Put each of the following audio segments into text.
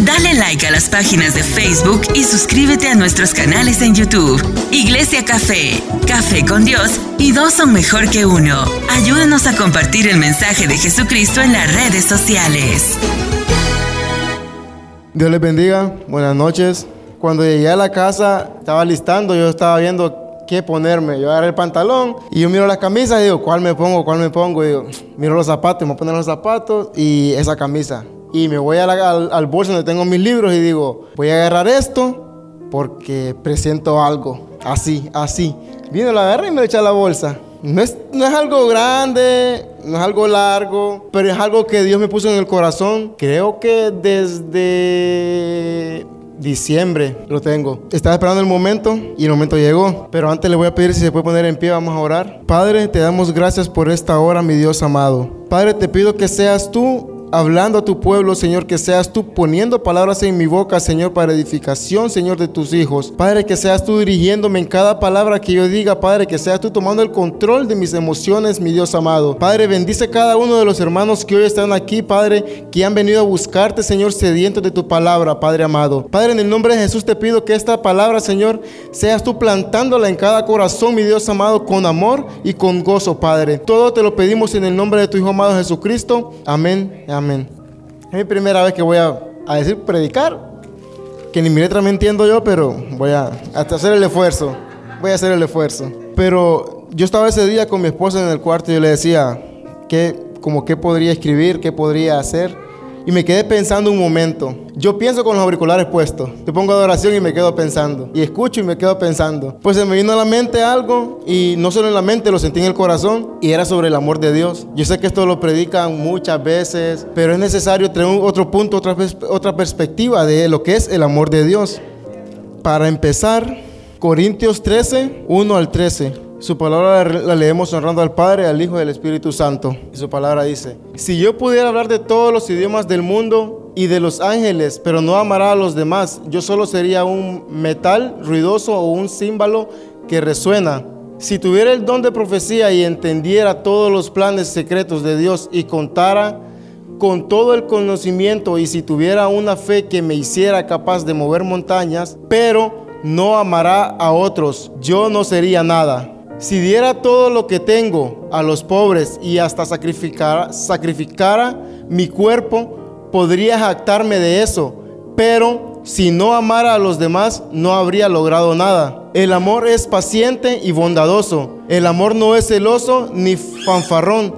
Dale like a las páginas de Facebook y suscríbete a nuestros canales en YouTube. Iglesia Café, Café con Dios y dos son mejor que uno. Ayúdanos a compartir el mensaje de Jesucristo en las redes sociales. Dios les bendiga, buenas noches. Cuando llegué a la casa, estaba listando, yo estaba viendo qué ponerme. Yo agarré el pantalón y yo miro las camisas y digo, ¿cuál me pongo? ¿Cuál me pongo? Y digo, miro los zapatos, me voy a poner los zapatos y esa camisa. Y me voy al, al bolso donde tengo mis libros y digo, voy a agarrar esto porque presento algo. Así, así. Vino, la agarré y me lo eché a la bolsa. No es, no es algo grande, no es algo largo, pero es algo que Dios me puso en el corazón. Creo que desde diciembre lo tengo. Estaba esperando el momento y el momento llegó. Pero antes le voy a pedir si se puede poner en pie, vamos a orar. Padre, te damos gracias por esta hora, mi Dios amado. Padre, te pido que seas tú hablando a tu pueblo, Señor, que seas tú poniendo palabras en mi boca, Señor, para edificación, Señor, de tus hijos. Padre, que seas tú dirigiéndome en cada palabra que yo diga, Padre, que seas tú tomando el control de mis emociones, mi Dios amado. Padre, bendice cada uno de los hermanos que hoy están aquí, Padre, que han venido a buscarte, Señor, sedientos de tu palabra, Padre amado. Padre, en el nombre de Jesús te pido que esta palabra, Señor, seas tú plantándola en cada corazón, mi Dios amado, con amor y con gozo, Padre. Todo te lo pedimos en el nombre de tu Hijo amado Jesucristo. Amén. Amén. Amén. Es mi primera vez que voy a, decir predicar, que ni mi letra me entiendo yo, pero voy a hasta hacer el esfuerzo. Voy a hacer el esfuerzo. Pero yo estaba ese día con mi esposa en el cuarto y yo le decía, ¿qué, como qué podría escribir, qué podría hacer? Y me quedé pensando un momento. Yo pienso con los auriculares puestos. Te pongo adoración y me quedo pensando. Y escucho y me quedo pensando. Pues se me vino a la mente algo y no solo en la mente, lo sentí en el corazón y era sobre el amor de Dios. Yo sé que esto lo predican muchas veces, pero es necesario tener otro punto, otra, otra perspectiva de lo que es el amor de Dios. Para empezar, Corintios 13, 1 al 13. Su palabra la leemos honrando al Padre, al Hijo y al Espíritu Santo. Y su palabra dice, si yo pudiera hablar de todos los idiomas del mundo y de los ángeles, pero no amara a los demás, yo solo sería un metal ruidoso o un címbalo que resuena. Si tuviera el don de profecía y entendiera todos los planes secretos de Dios y contara con todo el conocimiento y si tuviera una fe que me hiciera capaz de mover montañas, pero no amará a otros, yo no sería nada. Si diera todo lo que tengo a los pobres y hasta sacrificara, sacrificara mi cuerpo, podría jactarme de eso. Pero si no amara a los demás, no habría logrado nada. El amor es paciente y bondadoso. El amor no es celoso ni fanfarrón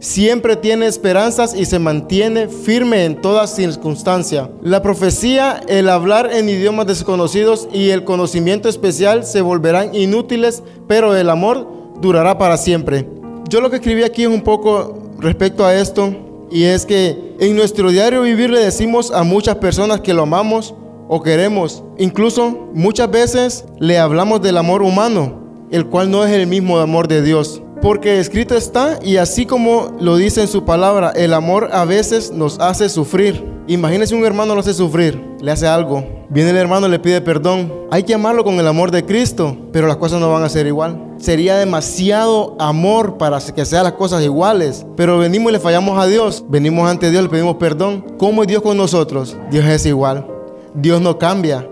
siempre tiene esperanzas y se mantiene firme en toda circunstancia. La profecía, el hablar en idiomas desconocidos y el conocimiento especial se volverán inútiles, pero el amor durará para siempre. Yo lo que escribí aquí es un poco respecto a esto, y es que en nuestro diario vivir le decimos a muchas personas que lo amamos o queremos. Incluso muchas veces le hablamos del amor humano, el cual no es el mismo amor de Dios. Porque escrito está, y así como lo dice en su palabra, el amor a veces nos hace sufrir. Imagínese un hermano lo hace sufrir, le hace algo. Viene el hermano, le pide perdón. Hay que amarlo con el amor de Cristo, pero las cosas no van a ser igual. Sería demasiado amor para que sean las cosas iguales. Pero venimos y le fallamos a Dios. Venimos ante Dios, le pedimos perdón. ¿Cómo es Dios con nosotros? Dios es igual. Dios no cambia.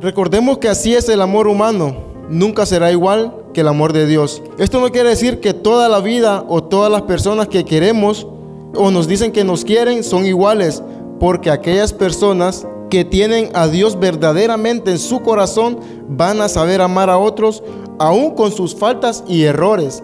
Recordemos que así es el amor humano nunca será igual que el amor de Dios. Esto no quiere decir que toda la vida o todas las personas que queremos o nos dicen que nos quieren son iguales, porque aquellas personas que tienen a Dios verdaderamente en su corazón van a saber amar a otros aún con sus faltas y errores.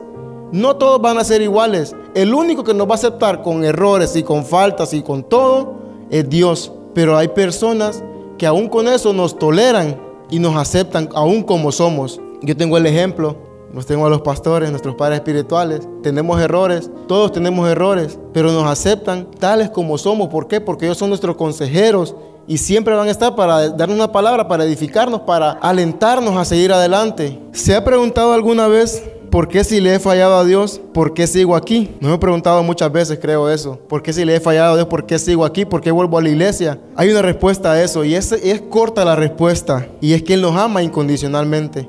No todos van a ser iguales. El único que nos va a aceptar con errores y con faltas y con todo es Dios. Pero hay personas que aún con eso nos toleran y nos aceptan aún como somos. Yo tengo el ejemplo, nos tengo a los pastores, nuestros padres espirituales, tenemos errores, todos tenemos errores, pero nos aceptan tales como somos. ¿Por qué? Porque ellos son nuestros consejeros y siempre van a estar para darnos una palabra, para edificarnos, para alentarnos a seguir adelante. ¿Se ha preguntado alguna vez ¿por qué si le he fallado a Dios, por qué sigo aquí? Me he preguntado muchas veces, creo eso. ¿Por qué si le he fallado a Dios, por qué sigo aquí? ¿Por qué vuelvo a la iglesia? Hay una respuesta a eso y es, es corta la respuesta y es que Él nos ama incondicionalmente.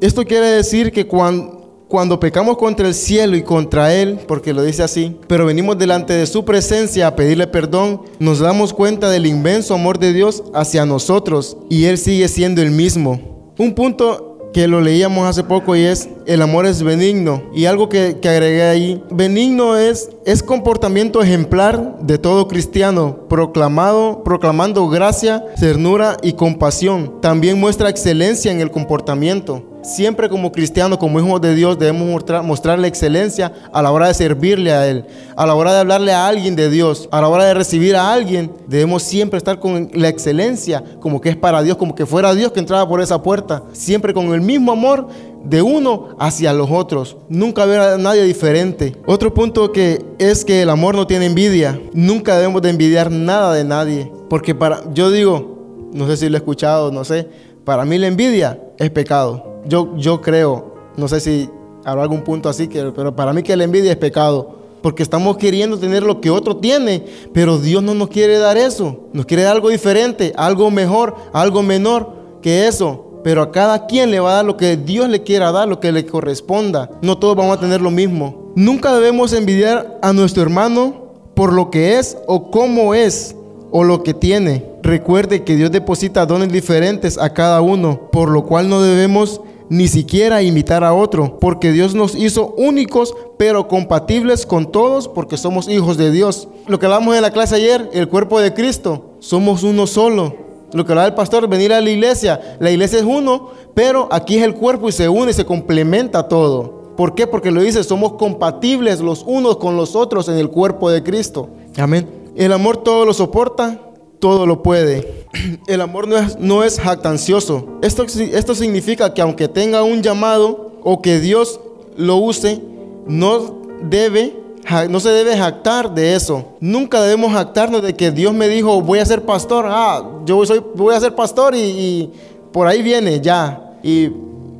Esto quiere decir que cuando, pecamos contra el cielo y contra Él, porque lo dice así, pero venimos delante de su presencia a pedirle perdón, nos damos cuenta del inmenso amor de Dios hacia nosotros y Él sigue siendo el mismo. Un punto que lo leíamos hace poco y es el amor es benigno. Y algo que, que, agregué ahí, benigno es, es comportamiento ejemplar de todo cristiano, proclamado, proclamando gracia, ternura y compasión. También muestra excelencia en el comportamiento. Siempre como cristianos, como hijos de Dios, debemos mostrar, mostrarle excelencia a la hora de servirle a Él, a la hora de hablarle a alguien de Dios, a la hora de recibir a alguien. Debemos siempre estar con la excelencia, como que es para Dios, como que fuera Dios que entraba por esa puerta. Siempre con el mismo amor de uno hacia los otros. Nunca ver a nadie diferente. Otro punto que es que el amor no tiene envidia. Nunca debemos de envidiar nada de nadie. Porque para, yo digo, no sé si lo he escuchado, no sé, para mí la envidia es pecado yo, yo creo, no sé si habrá algún punto así, que, pero para mí que la envidia es pecado. Porque estamos queriendo tener lo que otro tiene, pero Dios no nos quiere dar eso. Nos quiere dar algo diferente, algo mejor, algo menor que eso. Pero a cada quien le va a dar lo que Dios le quiera dar, lo que le corresponda. No todos vamos a tener lo mismo. Nunca debemos envidiar a nuestro hermano por lo que es o cómo es o lo que tiene. Recuerde que Dios deposita dones diferentes a cada uno, por lo cual no debemos ni siquiera imitar a otro, porque Dios nos hizo únicos, pero compatibles con todos, porque somos hijos de Dios. Lo que hablamos en la clase ayer, el cuerpo de Cristo, somos uno solo. Lo que hablaba el pastor, venir a la iglesia, la iglesia es uno, pero aquí es el cuerpo y se une y se complementa todo. ¿Por qué? Porque lo dice, somos compatibles los unos con los otros en el cuerpo de Cristo. Amén. El amor todo lo soporta, todo lo puede. El amor no es, no es jactancioso. Esto, esto significa que aunque tenga un llamado o que Dios lo use, no debe no se debe jactar de eso. Nunca debemos jactarnos de que Dios me dijo, voy a ser pastor. Ah, yo soy, voy a ser pastor y, y, por ahí viene ya. Y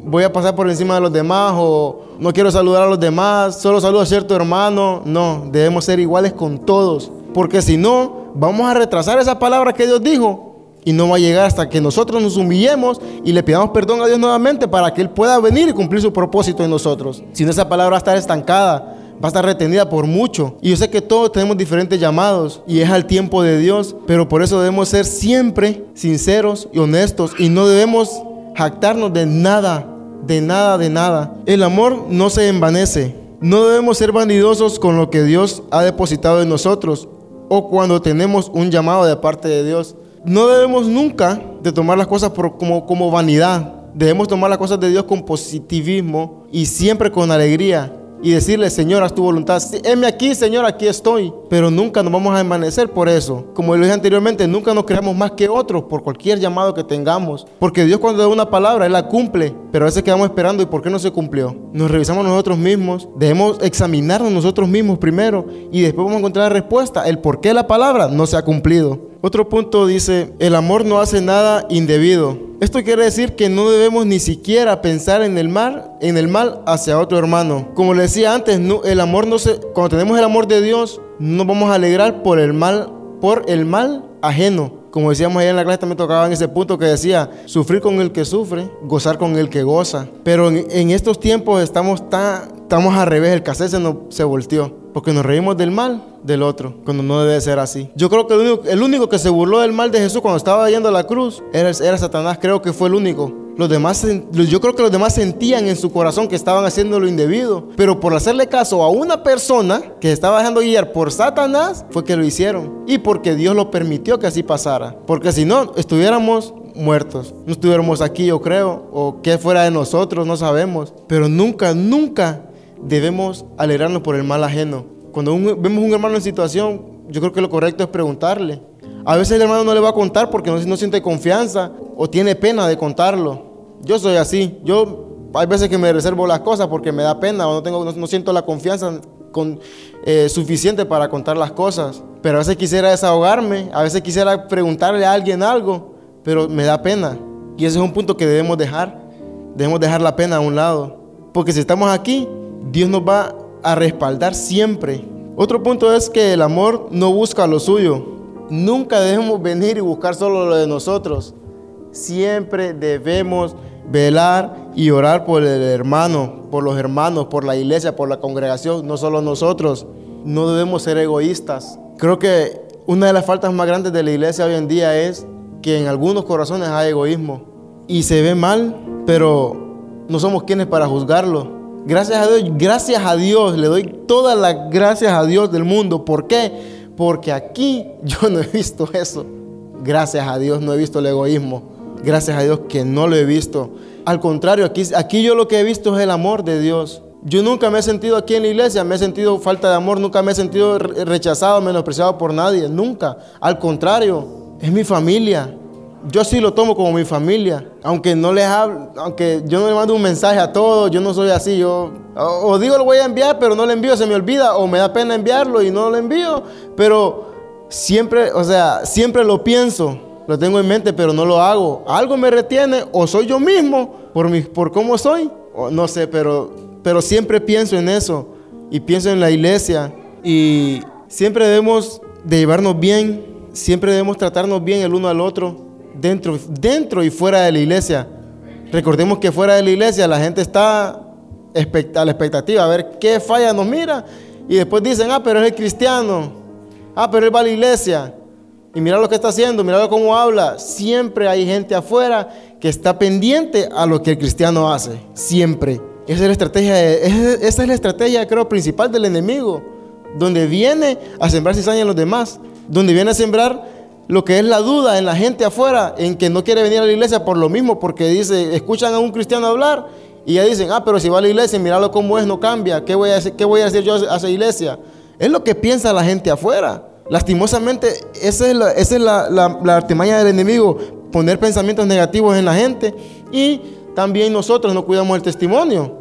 voy a pasar por encima de los demás o no quiero saludar a los demás, solo saludo a cierto hermano. No, debemos ser iguales con todos. Porque si no, vamos a retrasar esa palabra que Dios dijo y no va a llegar hasta que nosotros nos humillemos y le pidamos perdón a Dios nuevamente para que Él pueda venir y cumplir su propósito en nosotros. Si no, esa palabra va a estar estancada, va a estar retenida por mucho. Y yo sé que todos tenemos diferentes llamados y es al tiempo de Dios, pero por eso debemos ser siempre sinceros y honestos y no debemos jactarnos de nada, de nada, de nada. El amor no se envanece. No debemos ser vanidosos con lo que Dios ha depositado en nosotros o cuando tenemos un llamado de parte de Dios. No debemos nunca de tomar las cosas como, como vanidad. Debemos tomar las cosas de Dios con positivismo y siempre con alegría y decirle, Señor, haz tu voluntad. Heme aquí, Señor, aquí estoy. Pero nunca nos vamos a amanecer por eso. Como lo dije anteriormente, nunca nos creamos más que otros por cualquier llamado que tengamos. Porque Dios cuando da una palabra, Él la cumple. Pero a veces quedamos esperando, ¿y por qué no se cumplió? Nos revisamos nosotros mismos. Debemos examinarnos nosotros mismos primero. Y después vamos a encontrar la respuesta, el por qué la palabra no se ha cumplido. Otro punto dice, el amor no hace nada indebido. Esto quiere decir que no debemos ni siquiera pensar en el mal, en el mal hacia otro hermano. Como le decía antes, el amor no se, cuando tenemos el amor de Dios, no vamos a alegrar por el mal, por el mal ajeno. Como decíamos ayer en la clase, también tocaba en ese punto que decía, sufrir con el que sufre, gozar con el que goza. Pero en, estos tiempos estamos tan, estamos al revés, el cassette se, se volteó. Porque nos reímos del mal del otro, cuando no debe ser así. Yo creo que el único, que se burló del mal de Jesús cuando estaba yendo a la cruz era, era Satanás, creo que fue el único. Los demás, yo creo que los demás sentían en su corazón que estaban haciendo lo indebido, pero por hacerle caso a una persona que estaba dejando guiar por Satanás, fue que lo hicieron. Y porque Dios lo permitió que así pasara. Porque si no, estuviéramos muertos. No estuviéramos aquí, yo creo, o que fuera de nosotros, no sabemos. Pero nunca, nunca debemos alegrarnos por el mal ajeno. Cuando vemos un hermano en situación, yo creo que lo correcto es preguntarle. A veces el hermano no le va a contar porque no, siente confianza o tiene pena de contarlo. Yo soy así. Yo hay veces que me reservo las cosas porque me da pena o no, tengo, no, siento la confianza con, eh, suficiente para contar las cosas. Pero a veces quisiera desahogarme, a veces quisiera preguntarle a alguien algo, pero me da pena. Y ese es un punto que debemos dejar. Debemos dejar la pena a un lado. Porque si estamos aquí, Dios nos va a respaldar siempre. Otro punto es que el amor no busca lo suyo. Nunca debemos venir y buscar solo lo de nosotros. Siempre debemos velar y orar por el hermano, por los hermanos, por la iglesia, por la congregación, no solo nosotros. No debemos ser egoístas. Creo que una de las faltas más grandes de la iglesia hoy en día es que en algunos corazones hay egoísmo y se ve mal, pero no somos quienes para juzgarlo. Gracias a Dios, gracias a Dios, le doy todas las gracias a Dios del mundo. ¿Por qué? Porque aquí yo no he visto eso. Gracias a Dios no he visto el egoísmo. Gracias a Dios que no lo he visto. Al contrario, aquí, aquí yo lo que he visto es el amor de Dios. Yo nunca me he sentido aquí en la iglesia, me he sentido falta de amor, nunca me he sentido rechazado, menospreciado por nadie, nunca. Al contrario, es mi familia. Yo sí lo tomo como mi familia, aunque no les hablo, aunque yo no le mando un mensaje a todos, yo no soy así, yo o, digo lo voy a enviar, pero no lo envío, se me olvida, o me da pena enviarlo y no lo envío, pero siempre, o sea, siempre lo pienso lo tengo en mente, pero no lo hago. Algo me retiene o soy yo mismo por, mi, por cómo soy. O no sé, pero, pero siempre pienso en eso y pienso en la iglesia y siempre debemos de llevarnos bien, siempre debemos tratarnos bien el uno al otro, dentro, dentro y fuera de la iglesia. Recordemos que fuera de la iglesia la gente está a la expectativa, a ver qué falla nos mira y después dicen, ah, pero es el cristiano, ah, pero él va a la iglesia. Y mira lo que está haciendo, mira cómo habla. Siempre hay gente afuera que está pendiente a lo que el cristiano hace. Siempre. Esa es la estrategia, esa es la estrategia, creo, principal del enemigo. Donde viene a sembrar cizaña en los demás. Donde viene a sembrar lo que es la duda en la gente afuera, en que no quiere venir a la iglesia por lo mismo, porque dice, escuchan a un cristiano hablar y ya dicen, ah, pero si va a la iglesia, míralo cómo es, no cambia. ¿Qué voy a, hacer, qué voy a decir yo a esa iglesia? Es lo que piensa la gente afuera. Lastimosamente, esa es, la, esa es la, la, artimaña del enemigo, poner pensamientos negativos en la gente y también nosotros no cuidamos el testimonio.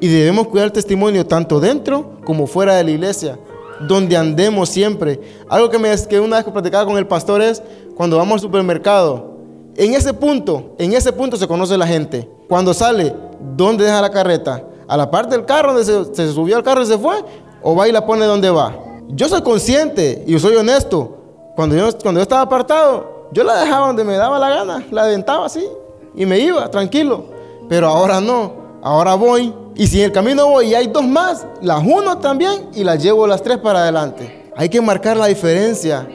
Y debemos cuidar el testimonio tanto dentro como fuera de la iglesia, donde andemos siempre. Algo que, me, que una vez que platicaba con el pastor es cuando vamos al supermercado. En ese punto, en ese punto se conoce la gente. Cuando sale, ¿dónde deja la carreta? ¿A la parte del carro donde se, se subió al carro y se fue? ¿O va y la pone donde va? Yo soy consciente y soy honesto. Cuando yo, cuando yo estaba apartado, yo la dejaba donde me daba la gana, la aventaba así y me iba tranquilo. Pero ahora no, ahora voy y si en el camino voy y hay dos más, las uno también y las llevo las tres para adelante. Hay que marcar la diferencia.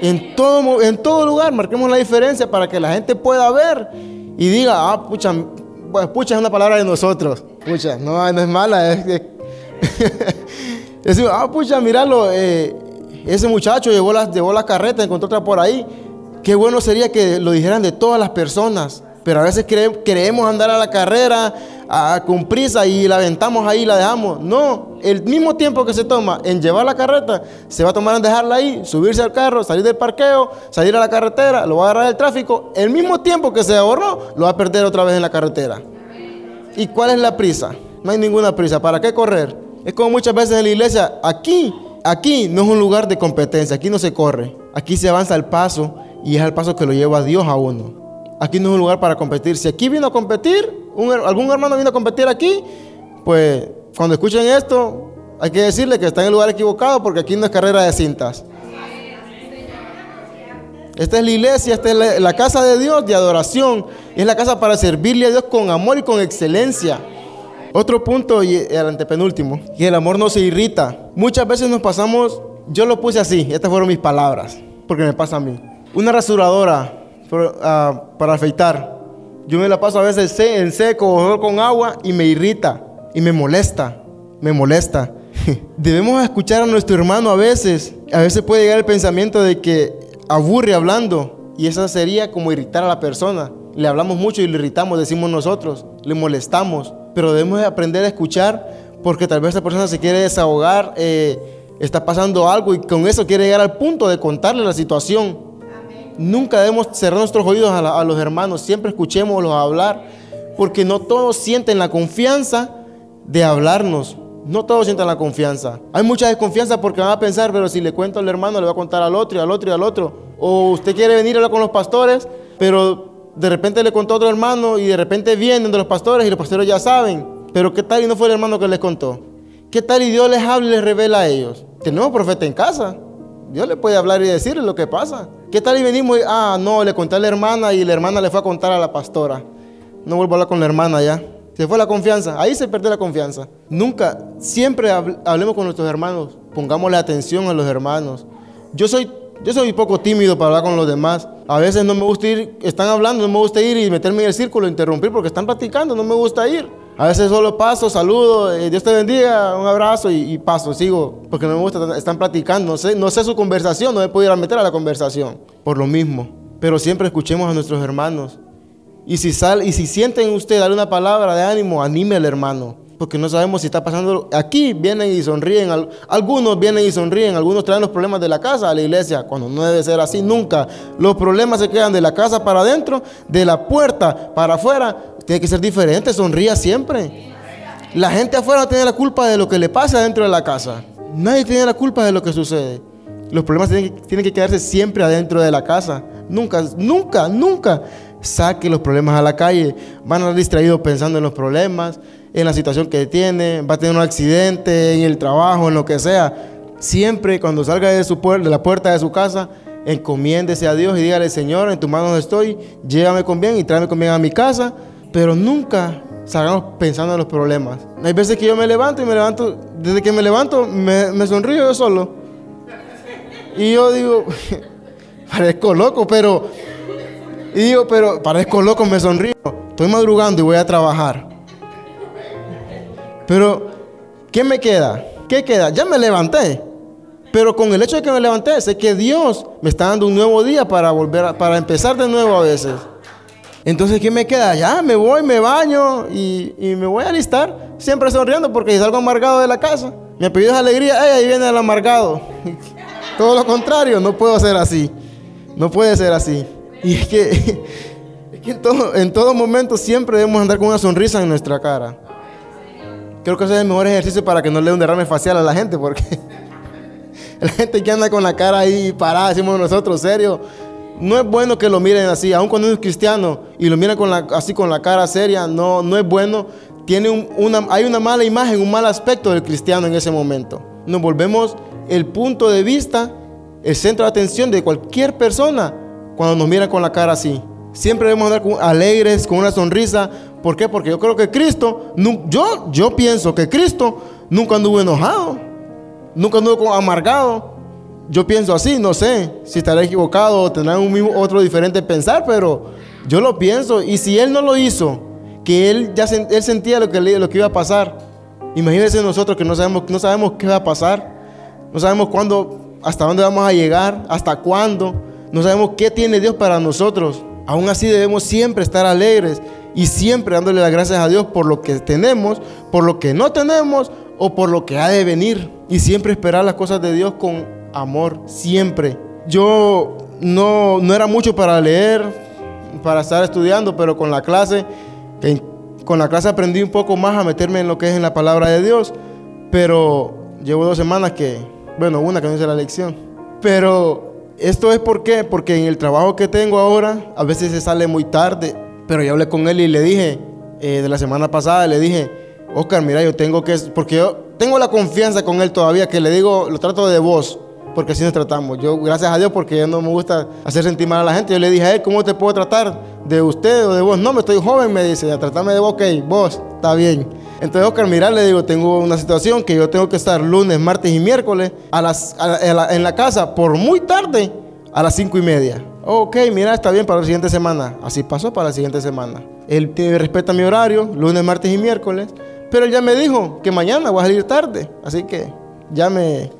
En todo, en todo lugar marquemos la diferencia para que la gente pueda ver y diga, ah, pucha, pues, pucha es una palabra de nosotros. Pucha, no, no es mala, es, Decimos, ah, pucha, míralo, eh, ese muchacho llevó la, llevó la carreta, encontró otra por ahí. Qué bueno sería que lo dijeran de todas las personas. Pero a veces queremos andar a la carrera con prisa y la aventamos ahí y la dejamos. No, el mismo tiempo que se toma en llevar la carreta, se va a tomar en dejarla ahí, subirse al carro, salir del parqueo, salir a la carretera, lo va a agarrar el tráfico. El mismo tiempo que se ahorró, lo va a perder otra vez en la carretera. ¿Y cuál es la prisa? No hay ninguna prisa. ¿Para qué correr? Es como muchas veces en la iglesia, aquí, aquí no es un lugar de competencia, aquí no se corre, aquí se avanza el paso y es el paso que lo lleva a Dios a uno. Aquí no es un lugar para competir. Si aquí vino a competir, algún hermano vino a competir aquí, pues cuando escuchen esto, hay que decirle que está en el lugar equivocado porque aquí no es carrera de cintas. Esta es la iglesia, esta es la casa de Dios de adoración. Es la casa para servirle a Dios con amor y con excelencia. Otro punto, y el antepenúltimo, que el amor no se irrita. Muchas veces nos pasamos, yo lo puse así, estas fueron mis palabras, porque me pasa a mí. Una rasuradora ah, para afeitar. Yo me la paso a veces en seco o con agua y me irrita y me molesta, me molesta. Debemos escuchar a nuestro hermano a veces. A veces puede llegar el pensamiento de que aburre hablando y eso sería como irritar a la persona. Le hablamos mucho y le irritamos, decimos nosotros, le molestamos pero debemos aprender a escuchar porque tal vez esa persona se quiere desahogar, eh, está pasando algo y con eso quiere llegar al punto de contarle la situación. Nunca debemos cerrar nuestros oídos a, los hermanos, siempre escuchémoslos hablar, porque no todos sienten la confianza de hablarnos. No todos sienten la confianza. Hay mucha desconfianza porque van a pensar, pero si le cuento al hermano, le va a contar al otro y al otro y al otro. O usted quiere venir a hablar con los pastores, pero de repente le contó a otro hermano y de repente vienen de los pastores y los pastores ya saben. Pero ¿qué tal y no fue el hermano que les contó? ¿Qué tal y Dios les habla y les revela a ellos? Tenemos profeta en casa. Dios le puede hablar y decirle lo que pasa. ¿Qué tal y venimos y, ah, no, le conté a la hermana y la hermana le fue a contar a la pastora? No vuelvo a hablar con la hermana ya. Se fue la confianza. Ahí se perdió la confianza. Nunca, siempre hablemos con nuestros hermanos. Pongámosle atención a los hermanos. Yo soy, yo soy poco tímido para hablar con los demás. A veces no me gusta ir, están hablando, no me gusta ir y meterme en el círculo, interrumpir porque están platicando, no me gusta ir. A veces solo paso, saludo, eh, Dios te bendiga, un abrazo y, paso, sigo, porque no me gusta, están platicando, no sé, no sé su conversación, no me puedo ir a meter a la conversación, por lo mismo. Pero siempre escuchemos a nuestros hermanos. Y si, sal, y si sienten usted darle una palabra de ánimo, anime al hermano. Porque no sabemos si está pasando. Aquí vienen y sonríen. Algunos vienen y sonríen. Algunos traen los problemas de la casa a la iglesia. Cuando no debe ser así nunca. Los problemas se quedan de la casa para adentro, de la puerta para afuera. Tiene que ser diferente, sonría siempre. La gente afuera tiene la culpa de lo que le pasa dentro de la casa. Nadie tiene la culpa de lo que sucede. Los problemas tienen que, quedarse siempre adentro de la casa. Nunca, nunca, nunca saque los problemas a la calle. Van a estar distraídos pensando en los problemas, en la situación que tiene, va a tener un accidente, en el trabajo, en lo que sea. Siempre cuando salga de, su de la puerta de su casa, encomiéndese a Dios y dígale, Señor, en tus manos estoy, llévame con bien y tráeme con bien a mi casa pero nunca salgamos pensando en los problemas. Hay veces que yo me levanto y me levanto, desde que me levanto me, sonrío yo solo. Y yo digo, parezco loco, pero, y digo, pero parezco loco, me sonrío. Estoy madrugando y voy a trabajar. Pero, ¿qué me queda? ¿Qué queda? Ya me levanté. Pero con el hecho de que me levanté, sé que Dios me está dando un nuevo día para volver para empezar de nuevo a veces. Entonces, ¿qué me queda? Ya me voy, me baño y, me voy a alistar. Siempre sonriendo porque si salgo amargado de la casa, mi apellido es alegría, ahí viene el amargado. Todo lo contrario, no puedo ser así. No puede ser así. Y es que, en, todo, en todo momento siempre debemos andar con una sonrisa en nuestra cara. Creo que ese es el mejor ejercicio para que no le dé un derrame facial a la gente, porque la gente que anda con la cara ahí parada, decimos nosotros, serio, no es bueno que lo miren así, aun cuando es cristiano y lo miran con la, así con la cara seria, no, no es bueno. Tiene una, hay una mala imagen, un mal aspecto del cristiano en ese momento. Nos volvemos el punto de vista, el centro de atención de cualquier persona cuando nos mira con la cara así. Siempre debemos andar alegres, con una sonrisa. ¿Por qué? Porque yo creo que Cristo, yo, yo pienso que Cristo nunca anduvo enojado, nunca anduvo amargado, yo pienso así, no sé si estaré equivocado o tendrá un mismo, otro diferente pensar, pero yo lo pienso. Y si él no lo hizo, que él ya él sentía lo que, lo que iba a pasar, imagínense nosotros que no sabemos, no sabemos qué va a pasar, no sabemos cuándo, hasta dónde vamos a llegar, hasta cuándo, no sabemos qué tiene Dios para nosotros. Aún así debemos siempre estar alegres y siempre dándole las gracias a Dios por lo que tenemos, por lo que no tenemos o por lo que ha de venir. Y siempre esperar las cosas de Dios con amor siempre. Yo no, no era mucho para leer, para estar estudiando, pero con la clase, con la clase aprendí un poco más a meterme en lo que es en la palabra de Dios. Pero llevo dos semanas que, bueno, una que no hice la lección. Pero esto es por qué, porque en el trabajo que tengo ahora, a veces se sale muy tarde, pero yo hablé con él y le dije, eh, de la semana pasada, le dije, Oscar, mira, yo tengo que, porque yo tengo la confianza con él todavía, que le digo, lo trato de voz, porque así nos tratamos. Yo, gracias a Dios, porque no me gusta hacer sentir mal a la gente, yo le dije a él, ¿cómo te puedo tratar? ¿De usted o de vos? No, me estoy joven, me dice, a tratarme de vos, ok, vos, está bien. Entonces, Oscar, mira, le digo, tengo una situación que yo tengo que estar lunes, martes y miércoles a las, en la casa por muy tarde a las cinco y media. Ok, mira, está bien para la siguiente semana. Así pasó para la siguiente semana. Él respeta mi horario, lunes, martes y miércoles. Pero él ya me dijo que mañana voy a salir tarde. Así que ya me...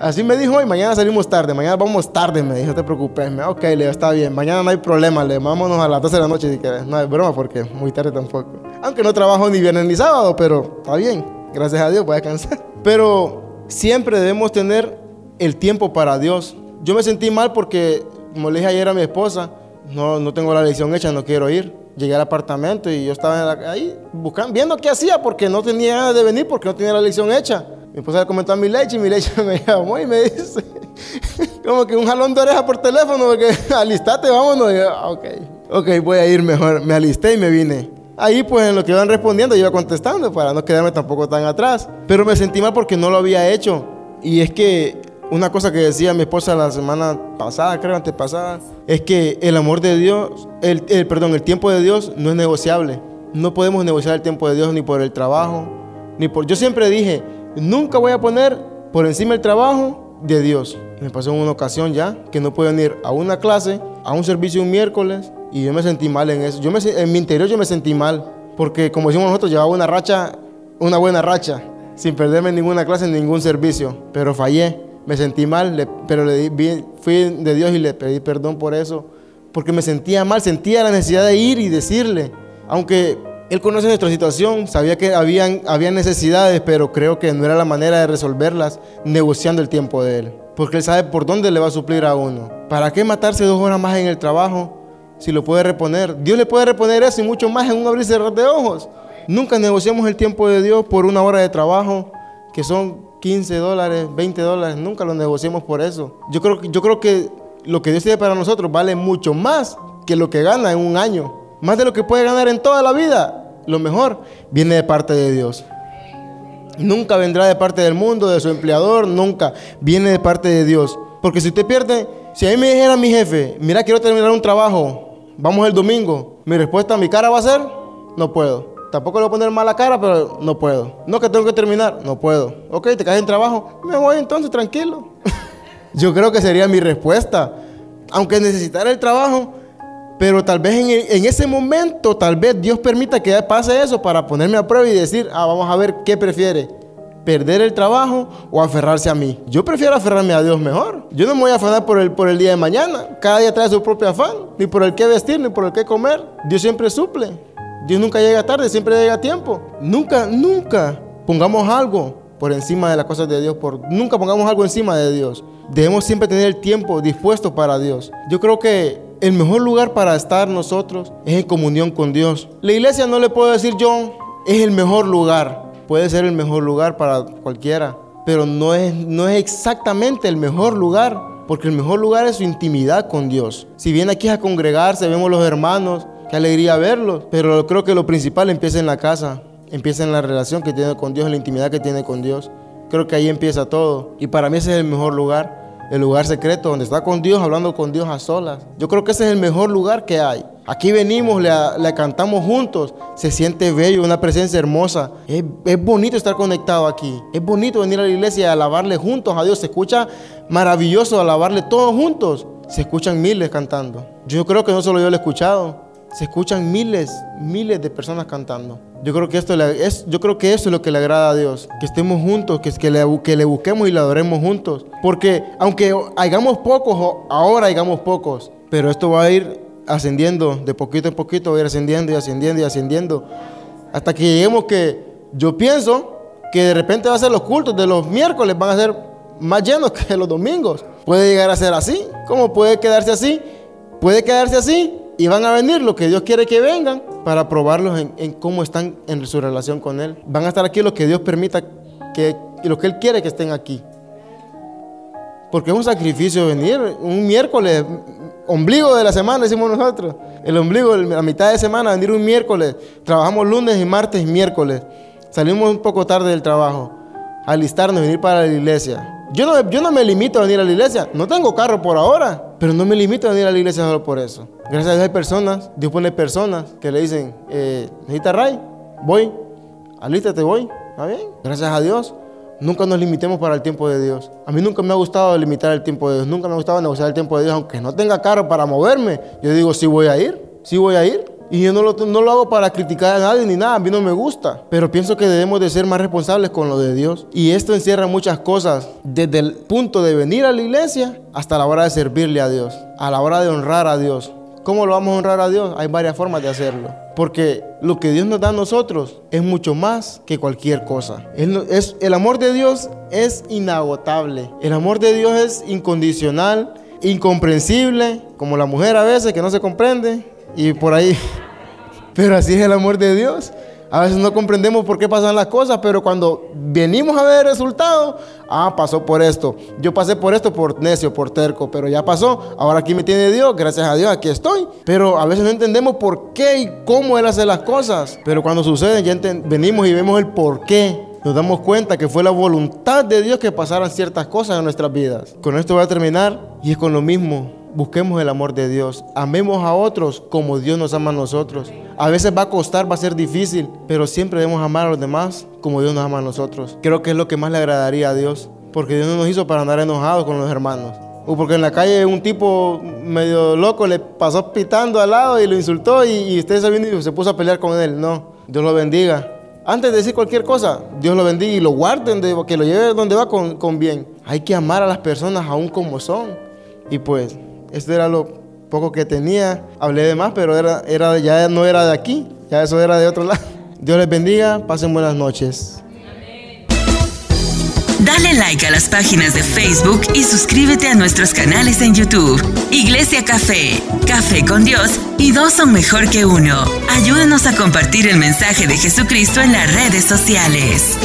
Así me dijo hoy, mañana salimos tarde, mañana vamos tarde, me dijo, no te preocupes. Me, ok, le está bien, mañana no hay problema, le vámonos a las 12 de la noche si quieres. No es broma porque muy tarde tampoco. Aunque no trabajo ni viernes ni sábado, pero está bien, gracias a Dios voy a descansar. Pero siempre debemos tener el tiempo para Dios. Yo me sentí mal porque, como le dije ayer a mi esposa, no, no tengo la lección hecha, no quiero ir. Llegué al apartamento y yo estaba ahí buscando, viendo qué hacía porque no tenía ganas de venir porque no tenía la lección hecha. Mi esposa le comentó a mi leche y mi leche me llamó y me dice, como que un jalón de oreja por teléfono, porque alistate, vámonos. Y yo, ah, ok, ok, voy a ir mejor. Me alisté y me vine. Ahí pues en lo que iban respondiendo yo iba contestando para no quedarme tampoco tan atrás. Pero me sentí mal porque no lo había hecho. Y es que una cosa que decía mi esposa la semana pasada, creo, antepasada, es que el amor de Dios, el, perdón, el tiempo de Dios no es negociable. No podemos negociar el tiempo de Dios ni por el trabajo, ni por... Yo siempre dije, nunca voy a poner por encima el trabajo de Dios. Me pasó en una ocasión ya que no puedo ir a una clase, a un servicio un miércoles, y yo me sentí mal en eso. Yo me, en mi interior yo me sentí mal, porque como decimos nosotros, llevaba una racha, una buena racha, sin perderme ninguna clase, ningún servicio, pero fallé me sentí mal, pero le di, fui de Dios y le pedí perdón por eso, porque me sentía mal, sentía la necesidad de ir y decirle, aunque Él conoce nuestra situación, sabía que habían, había necesidades, pero creo que no era la manera de resolverlas negociando el tiempo de Él, porque Él sabe por dónde le va a suplir a uno. ¿Para qué matarse dos horas más en el trabajo si lo puede reponer? Dios le puede reponer eso y mucho más en un abrir y cerrar de ojos. Nunca negociamos el tiempo de Dios por una hora de trabajo, que son 15 dólares, 20 dólares, nunca lo negociemos por eso. Yo creo, yo creo que lo que Dios tiene para nosotros vale mucho más que lo que gana en un año. Más de lo que puede ganar en toda la vida. Lo mejor viene de parte de Dios. Nunca vendrá de parte del mundo, de su empleador, nunca. Viene de parte de Dios. Porque si usted pierde, si a mí me dijera mi jefe, mira, quiero terminar un trabajo, vamos el domingo, mi respuesta a mi cara va a ser, no puedo. Tampoco le voy a poner mala cara, pero no puedo. No que tengo que terminar, no puedo. Ok, te caes en trabajo, me voy entonces, tranquilo. Yo creo que sería mi respuesta. Aunque necesitara el trabajo, pero tal vez en, ese momento, tal vez Dios permita que pase eso para ponerme a prueba y decir, ah, vamos a ver qué prefiere. ¿Perder el trabajo o aferrarse a mí? Yo prefiero aferrarme a Dios mejor. Yo no me voy a afanar por el, por el día de mañana. Cada día trae su propio afán. Ni por el qué vestir, ni por el qué comer. Dios siempre suple. Dios nunca llega tarde, siempre llega a tiempo. Nunca, nunca pongamos algo por encima de las cosas de Dios. Por, nunca pongamos algo encima de Dios. Debemos siempre tener el tiempo dispuesto para Dios. Yo creo que el mejor lugar para estar nosotros es en comunión con Dios. La iglesia no le puedo decir yo, es el mejor lugar. Puede ser el mejor lugar para cualquiera, pero no es, no es exactamente el mejor lugar. Porque el mejor lugar es su intimidad con Dios. Si viene aquí a congregarse, vemos los hermanos, Qué alegría verlos. Pero creo que lo principal empieza en la casa. Empieza en la relación que tiene con Dios, la intimidad que tiene con Dios. Creo que ahí empieza todo. Y para mí ese es el mejor lugar. El lugar secreto donde está con Dios, hablando con Dios a solas. Yo creo que ese es el mejor lugar que hay. Aquí venimos, le, cantamos juntos. Se siente bello, una presencia hermosa. Es, es, bonito estar conectado aquí. Es bonito venir a la iglesia y alabarle juntos a Dios. Se escucha maravilloso alabarle todos juntos. Se escuchan miles cantando. Yo creo que no solo yo lo he escuchado se escuchan miles, miles de personas cantando. Yo creo que esto es, yo creo que eso es lo que le agrada a Dios, que estemos juntos, que, que, le, que le busquemos y le adoremos juntos. Porque aunque hagamos pocos, ahora hagamos pocos, pero esto va a ir ascendiendo, de poquito en poquito va a ir ascendiendo y ascendiendo y ascendiendo. Hasta que lleguemos que yo pienso que de repente va a ser los cultos de los miércoles, van a ser más llenos que los domingos. Puede llegar a ser así. ¿Cómo puede quedarse así? Puede quedarse así y van a venir los que Dios quiere que vengan para probarlos en, cómo están en su relación con Él. Van a estar aquí los que Dios permita que, y los que Él quiere que estén aquí. Porque es un sacrificio venir un miércoles, ombligo de la semana, decimos nosotros. El ombligo, la mitad de semana, venir un miércoles. Trabajamos lunes y martes y miércoles. Salimos un poco tarde del trabajo. Alistarnos, venir para la iglesia. Yo no, yo no me limito a venir a la iglesia. No tengo carro por ahora, pero no me limito a venir a la iglesia solo por eso. Gracias a Dios hay personas, Dios pone personas que le dicen, eh, ¿necesitas ray? Voy, alístate, voy. ¿Está bien? Gracias a Dios. Nunca nos limitemos para el tiempo de Dios. A mí nunca me ha gustado limitar el tiempo de Dios. Nunca me ha gustado negociar el tiempo de Dios. Aunque no tenga carro para moverme, yo digo, sí voy a ir. Sí voy a ir. Y yo no lo, no lo hago para criticar a nadie ni nada, a mí no me gusta. Pero pienso que debemos de ser más responsables con lo de Dios. Y esto encierra muchas cosas, desde el punto de venir a la iglesia hasta la hora de servirle a Dios, a la hora de honrar a Dios. ¿Cómo lo vamos a honrar a Dios? Hay varias formas de hacerlo. Porque lo que Dios nos da a nosotros es mucho más que cualquier cosa. es, el amor de Dios es inagotable. El amor de Dios es incondicional, incomprensible, como la mujer a veces que no se comprende. Y por ahí pero así es el amor de Dios. A veces no comprendemos por qué pasan las cosas, pero cuando venimos a ver el resultado, ah, pasó por esto. Yo pasé por esto por necio, por terco, pero ya pasó. Ahora aquí me tiene Dios, gracias a Dios, aquí estoy. Pero a veces no entendemos por qué y cómo Él hace las cosas. Pero cuando sucede, ya venimos y vemos el por qué nos damos cuenta que fue la voluntad de Dios que pasaran ciertas cosas en nuestras vidas. Con esto voy a terminar y es con lo mismo. Busquemos el amor de Dios. Amemos a otros como Dios nos ama a nosotros. A veces va a costar, va a ser difícil, pero siempre debemos amar a los demás como Dios nos ama a nosotros. Creo que es lo que más le agradaría a Dios, porque Dios no nos hizo para andar enojados con los hermanos. O porque en la calle un tipo medio loco le pasó pitando al lado y lo insultó y, usted se se puso a pelear con él. No, Dios lo bendiga. Antes de decir cualquier cosa, Dios lo bendiga y lo guarden, que lo lleve donde va con, con bien. Hay que amar a las personas aún como son. Y pues esto era lo poco que tenía. Hablé de más, pero era, era, ya no era de aquí, ya eso era de otro lado. Dios les bendiga, pasen buenas noches. Dale like a las páginas de Facebook y suscríbete a nuestros canales en YouTube. Iglesia Café, Café con Dios y dos son mejor que uno. Ayúdanos a compartir el mensaje de Jesucristo en las redes sociales.